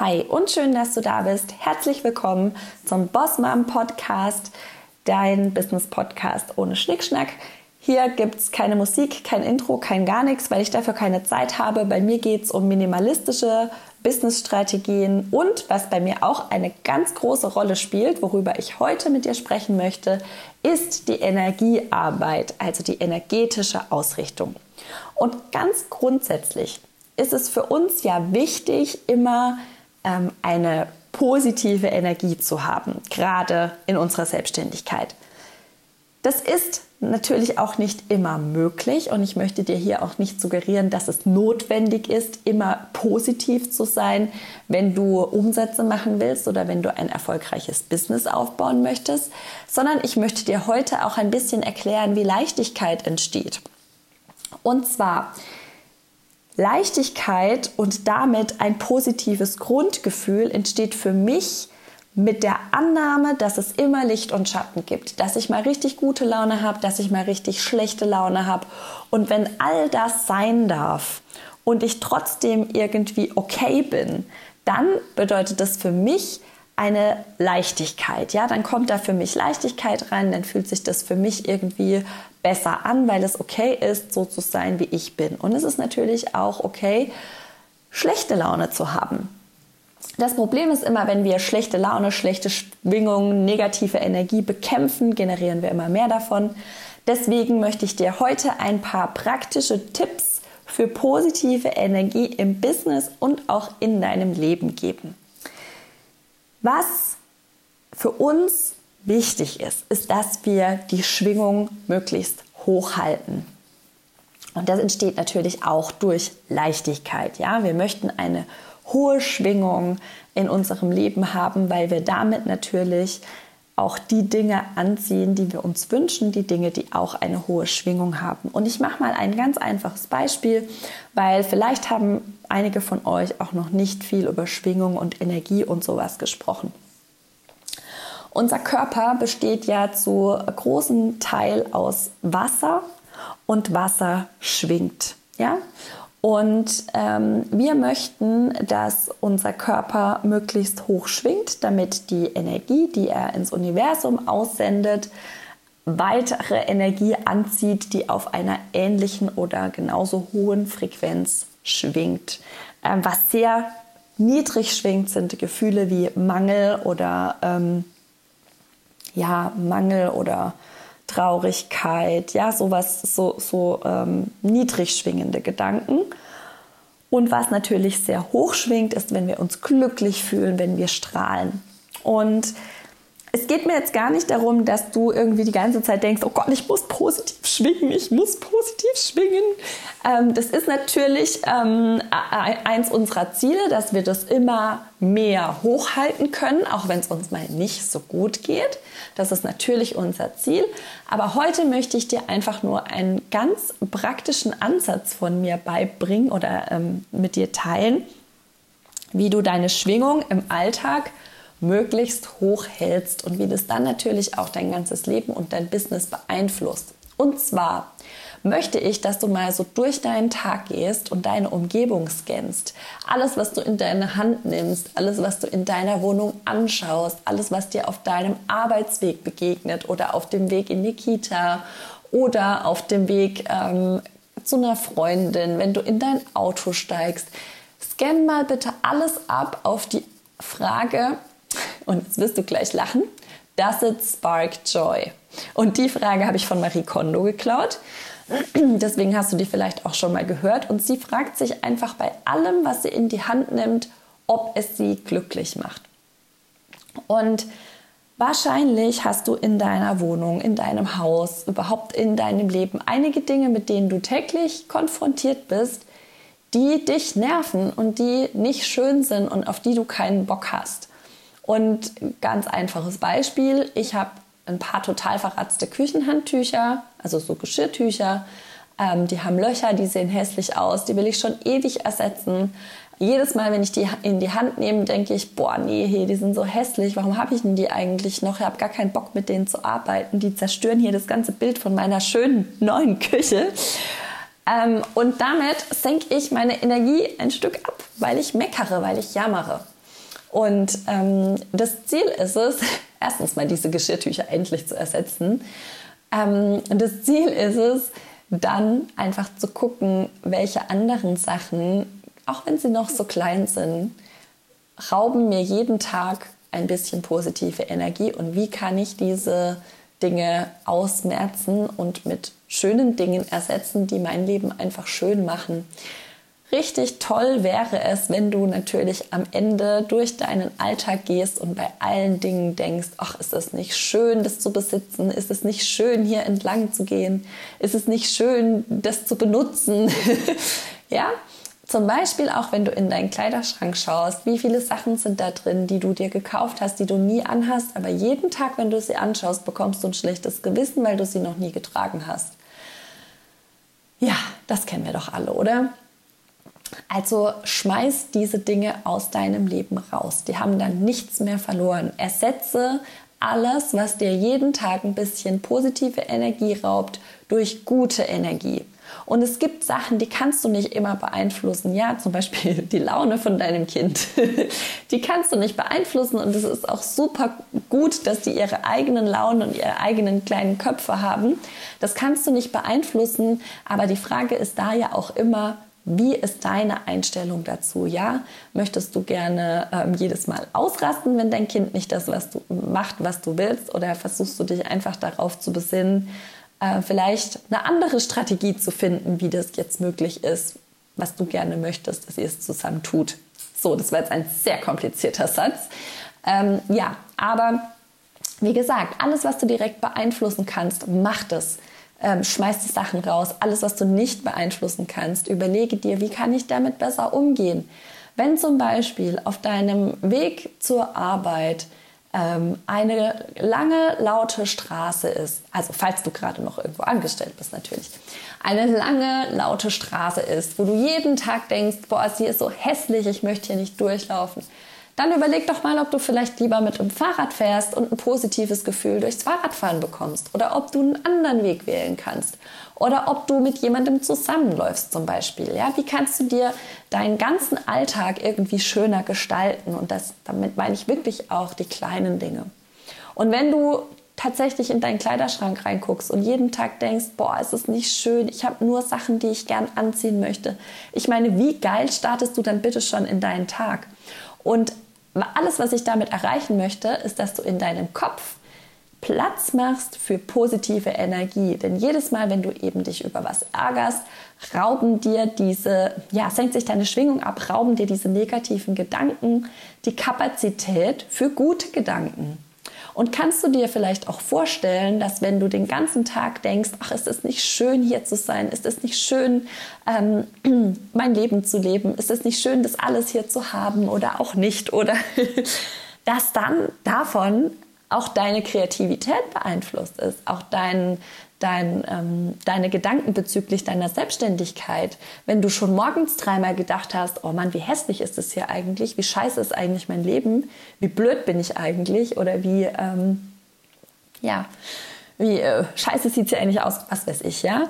Hi und schön, dass du da bist. Herzlich willkommen zum Boss Mom Podcast, dein Business Podcast ohne Schnickschnack. Hier gibt es keine Musik, kein Intro, kein gar nichts, weil ich dafür keine Zeit habe. Bei mir geht es um minimalistische Business-Strategien und was bei mir auch eine ganz große Rolle spielt, worüber ich heute mit dir sprechen möchte, ist die Energiearbeit, also die energetische Ausrichtung. Und ganz grundsätzlich ist es für uns ja wichtig, immer ähm, eine positive Energie zu haben, gerade in unserer Selbstständigkeit. Das ist natürlich auch nicht immer möglich und ich möchte dir hier auch nicht suggerieren, dass es notwendig ist, immer positiv zu sein, wenn du Umsätze machen willst oder wenn du ein erfolgreiches Business aufbauen möchtest, sondern ich möchte dir heute auch ein bisschen erklären, wie Leichtigkeit entsteht. Und zwar Leichtigkeit und damit ein positives Grundgefühl entsteht für mich mit der Annahme, dass es immer Licht und Schatten gibt, dass ich mal richtig gute Laune habe, dass ich mal richtig schlechte Laune habe. Und wenn all das sein darf und ich trotzdem irgendwie okay bin, dann bedeutet das für mich eine Leichtigkeit. Ja, dann kommt da für mich Leichtigkeit rein, dann fühlt sich das für mich irgendwie besser an, weil es okay ist, so zu sein, wie ich bin. Und es ist natürlich auch okay, schlechte Laune zu haben. Das Problem ist immer, wenn wir schlechte Laune, schlechte Schwingungen, negative Energie bekämpfen, generieren wir immer mehr davon. Deswegen möchte ich dir heute ein paar praktische Tipps für positive Energie im Business und auch in deinem Leben geben. Was für uns wichtig ist, ist, dass wir die Schwingung möglichst hoch halten. Und das entsteht natürlich auch durch Leichtigkeit. Ja, wir möchten eine hohe Schwingung in unserem Leben haben, weil wir damit natürlich auch die Dinge anziehen, die wir uns wünschen, die Dinge, die auch eine hohe Schwingung haben. Und ich mache mal ein ganz einfaches Beispiel, weil vielleicht haben einige von euch auch noch nicht viel über Schwingung und Energie und sowas gesprochen. Unser Körper besteht ja zu großem Teil aus Wasser und Wasser schwingt. Ja? Und ähm, wir möchten, dass unser Körper möglichst hoch schwingt, damit die Energie, die er ins Universum aussendet, weitere Energie anzieht, die auf einer ähnlichen oder genauso hohen Frequenz schwingt. Ähm, was sehr niedrig schwingt, sind Gefühle wie Mangel oder ähm, ja, Mangel oder Traurigkeit, ja, sowas, so, so ähm, niedrig schwingende Gedanken. Und was natürlich sehr hoch schwingt, ist, wenn wir uns glücklich fühlen, wenn wir strahlen. Und es geht mir jetzt gar nicht darum, dass du irgendwie die ganze Zeit denkst, oh Gott, ich muss positiv schwingen, ich muss positiv schwingen. Ähm, das ist natürlich ähm, eins unserer Ziele, dass wir das immer mehr hochhalten können, auch wenn es uns mal nicht so gut geht. Das ist natürlich unser Ziel. Aber heute möchte ich dir einfach nur einen ganz praktischen Ansatz von mir beibringen oder ähm, mit dir teilen, wie du deine Schwingung im Alltag möglichst hoch hältst und wie das dann natürlich auch dein ganzes Leben und dein Business beeinflusst. Und zwar möchte ich, dass du mal so durch deinen Tag gehst und deine Umgebung scannst. Alles, was du in deine Hand nimmst, alles, was du in deiner Wohnung anschaust, alles, was dir auf deinem Arbeitsweg begegnet oder auf dem Weg in die Kita oder auf dem Weg ähm, zu einer Freundin, wenn du in dein Auto steigst. Scan mal bitte alles ab auf die Frage, und jetzt wirst du gleich lachen, does it spark joy? Und die Frage habe ich von Marie Kondo geklaut. Deswegen hast du die vielleicht auch schon mal gehört. Und sie fragt sich einfach bei allem, was sie in die Hand nimmt, ob es sie glücklich macht. Und wahrscheinlich hast du in deiner Wohnung, in deinem Haus, überhaupt in deinem Leben einige Dinge, mit denen du täglich konfrontiert bist, die dich nerven und die nicht schön sind und auf die du keinen Bock hast. Und ganz einfaches Beispiel, ich habe ein paar total verratzte Küchenhandtücher, also so Geschirrtücher. Ähm, die haben Löcher, die sehen hässlich aus, die will ich schon ewig ersetzen. Jedes Mal, wenn ich die in die Hand nehme, denke ich, boah, nee, hey, die sind so hässlich, warum habe ich denn die eigentlich noch? Ich habe gar keinen Bock, mit denen zu arbeiten. Die zerstören hier das ganze Bild von meiner schönen neuen Küche. Ähm, und damit senke ich meine Energie ein Stück ab, weil ich meckere, weil ich jammere. Und ähm, das Ziel ist es, erstens mal diese Geschirrtücher endlich zu ersetzen. Ähm, das Ziel ist es, dann einfach zu gucken, welche anderen Sachen, auch wenn sie noch so klein sind, rauben mir jeden Tag ein bisschen positive Energie und wie kann ich diese Dinge ausmerzen und mit schönen Dingen ersetzen, die mein Leben einfach schön machen. Richtig toll wäre es, wenn du natürlich am Ende durch deinen Alltag gehst und bei allen Dingen denkst, ach, ist es nicht schön, das zu besitzen? Ist es nicht schön, hier entlang zu gehen? Ist es nicht schön, das zu benutzen? ja, zum Beispiel auch, wenn du in deinen Kleiderschrank schaust, wie viele Sachen sind da drin, die du dir gekauft hast, die du nie anhast, aber jeden Tag, wenn du sie anschaust, bekommst du ein schlechtes Gewissen, weil du sie noch nie getragen hast. Ja, das kennen wir doch alle, oder? Also schmeiß diese Dinge aus deinem Leben raus. Die haben dann nichts mehr verloren. Ersetze alles, was dir jeden Tag ein bisschen positive Energie raubt, durch gute Energie. Und es gibt Sachen, die kannst du nicht immer beeinflussen. Ja, zum Beispiel die Laune von deinem Kind. Die kannst du nicht beeinflussen und es ist auch super gut, dass die ihre eigenen Launen und ihre eigenen kleinen Köpfe haben. Das kannst du nicht beeinflussen, aber die Frage ist da ja auch immer, wie ist deine Einstellung dazu? Ja, möchtest du gerne ähm, jedes Mal ausrasten, wenn dein Kind nicht das was du, macht, was du willst? Oder versuchst du dich einfach darauf zu besinnen, äh, vielleicht eine andere Strategie zu finden, wie das jetzt möglich ist, was du gerne möchtest, dass ihr es zusammen tut. So, das war jetzt ein sehr komplizierter Satz. Ähm, ja, aber wie gesagt, alles, was du direkt beeinflussen kannst, mach das. Ähm, schmeiß die Sachen raus. Alles, was du nicht beeinflussen kannst, überlege dir, wie kann ich damit besser umgehen. Wenn zum Beispiel auf deinem Weg zur Arbeit ähm, eine lange, laute Straße ist, also falls du gerade noch irgendwo angestellt bist natürlich, eine lange, laute Straße ist, wo du jeden Tag denkst, boah, sie ist so hässlich, ich möchte hier nicht durchlaufen, dann überleg doch mal, ob du vielleicht lieber mit dem Fahrrad fährst und ein positives Gefühl durchs Fahrradfahren bekommst oder ob du einen anderen Weg wählen kannst oder ob du mit jemandem zusammenläufst zum Beispiel. Ja, wie kannst du dir deinen ganzen Alltag irgendwie schöner gestalten? Und das, damit meine ich wirklich auch die kleinen Dinge. Und wenn du tatsächlich in deinen Kleiderschrank reinguckst und jeden Tag denkst, boah, ist es nicht schön, ich habe nur Sachen, die ich gern anziehen möchte. Ich meine, wie geil startest du dann bitte schon in deinen Tag? Und alles, was ich damit erreichen möchte, ist, dass du in deinem Kopf Platz machst für positive Energie. Denn jedes Mal, wenn du eben dich über was ärgerst, rauben dir diese, ja, senkt sich deine Schwingung ab, rauben dir diese negativen Gedanken die Kapazität für gute Gedanken. Und kannst du dir vielleicht auch vorstellen, dass wenn du den ganzen Tag denkst, ach, ist es nicht schön hier zu sein, ist es nicht schön, ähm, mein Leben zu leben, ist es nicht schön, das alles hier zu haben oder auch nicht, oder? Dass dann davon auch deine Kreativität beeinflusst ist, auch dein, dein, ähm, deine Gedanken bezüglich deiner Selbstständigkeit. Wenn du schon morgens dreimal gedacht hast, oh Mann, wie hässlich ist es hier eigentlich, wie scheiße ist eigentlich mein Leben, wie blöd bin ich eigentlich? Oder wie, ähm, ja, wie äh, scheiße sieht es hier eigentlich aus, was weiß ich, ja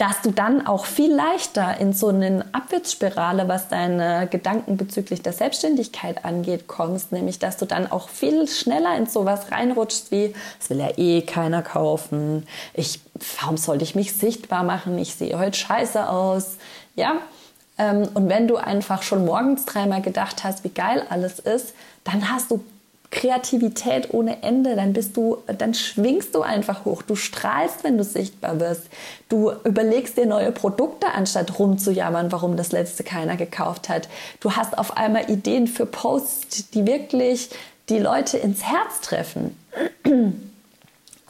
dass du dann auch viel leichter in so eine Abwärtsspirale, was deine Gedanken bezüglich der Selbstständigkeit angeht, kommst. Nämlich, dass du dann auch viel schneller in sowas reinrutschst wie, es will ja eh keiner kaufen. Ich, warum sollte ich mich sichtbar machen? Ich sehe heute scheiße aus. Ja, ähm, und wenn du einfach schon morgens dreimal gedacht hast, wie geil alles ist, dann hast du Kreativität ohne Ende, dann bist du, dann schwingst du einfach hoch. Du strahlst, wenn du sichtbar wirst. Du überlegst dir neue Produkte, anstatt rumzujammern, warum das letzte keiner gekauft hat. Du hast auf einmal Ideen für Posts, die wirklich die Leute ins Herz treffen.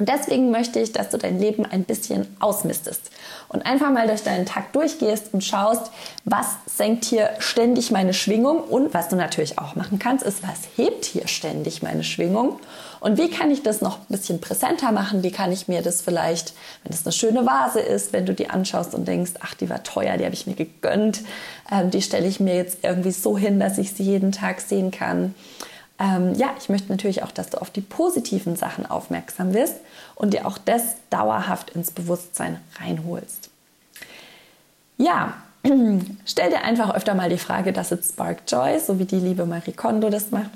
Und deswegen möchte ich, dass du dein Leben ein bisschen ausmistest und einfach mal durch deinen Tag durchgehst und schaust, was senkt hier ständig meine Schwingung und was du natürlich auch machen kannst, ist, was hebt hier ständig meine Schwingung und wie kann ich das noch ein bisschen präsenter machen? Wie kann ich mir das vielleicht, wenn es eine schöne Vase ist, wenn du die anschaust und denkst, ach, die war teuer, die habe ich mir gegönnt, ähm, die stelle ich mir jetzt irgendwie so hin, dass ich sie jeden Tag sehen kann ähm, ja, ich möchte natürlich auch, dass du auf die positiven Sachen aufmerksam wirst und dir auch das dauerhaft ins Bewusstsein reinholst. Ja, stell dir einfach öfter mal die Frage, dass es Spark Joy, so wie die liebe Marie Kondo das macht.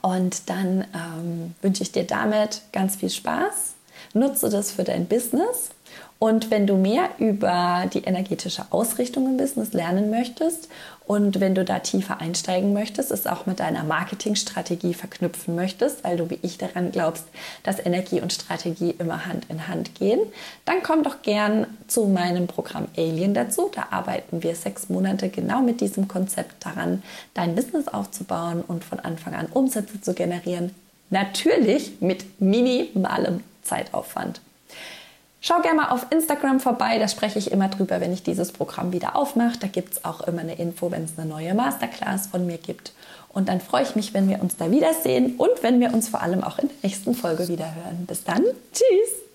Und dann ähm, wünsche ich dir damit ganz viel Spaß. Nutze das für dein Business und wenn du mehr über die energetische Ausrichtung im Business lernen möchtest und wenn du da tiefer einsteigen möchtest, es auch mit deiner Marketingstrategie verknüpfen möchtest, weil du wie ich daran glaubst, dass Energie und Strategie immer Hand in Hand gehen, dann komm doch gern zu meinem Programm Alien dazu. Da arbeiten wir sechs Monate genau mit diesem Konzept daran, dein Business aufzubauen und von Anfang an Umsätze zu generieren. Natürlich mit minimalem Zeitaufwand. Schau gerne mal auf Instagram vorbei, da spreche ich immer drüber, wenn ich dieses Programm wieder aufmache. Da gibt es auch immer eine Info, wenn es eine neue Masterclass von mir gibt. Und dann freue ich mich, wenn wir uns da wiedersehen und wenn wir uns vor allem auch in der nächsten Folge wieder hören. Bis dann, tschüss!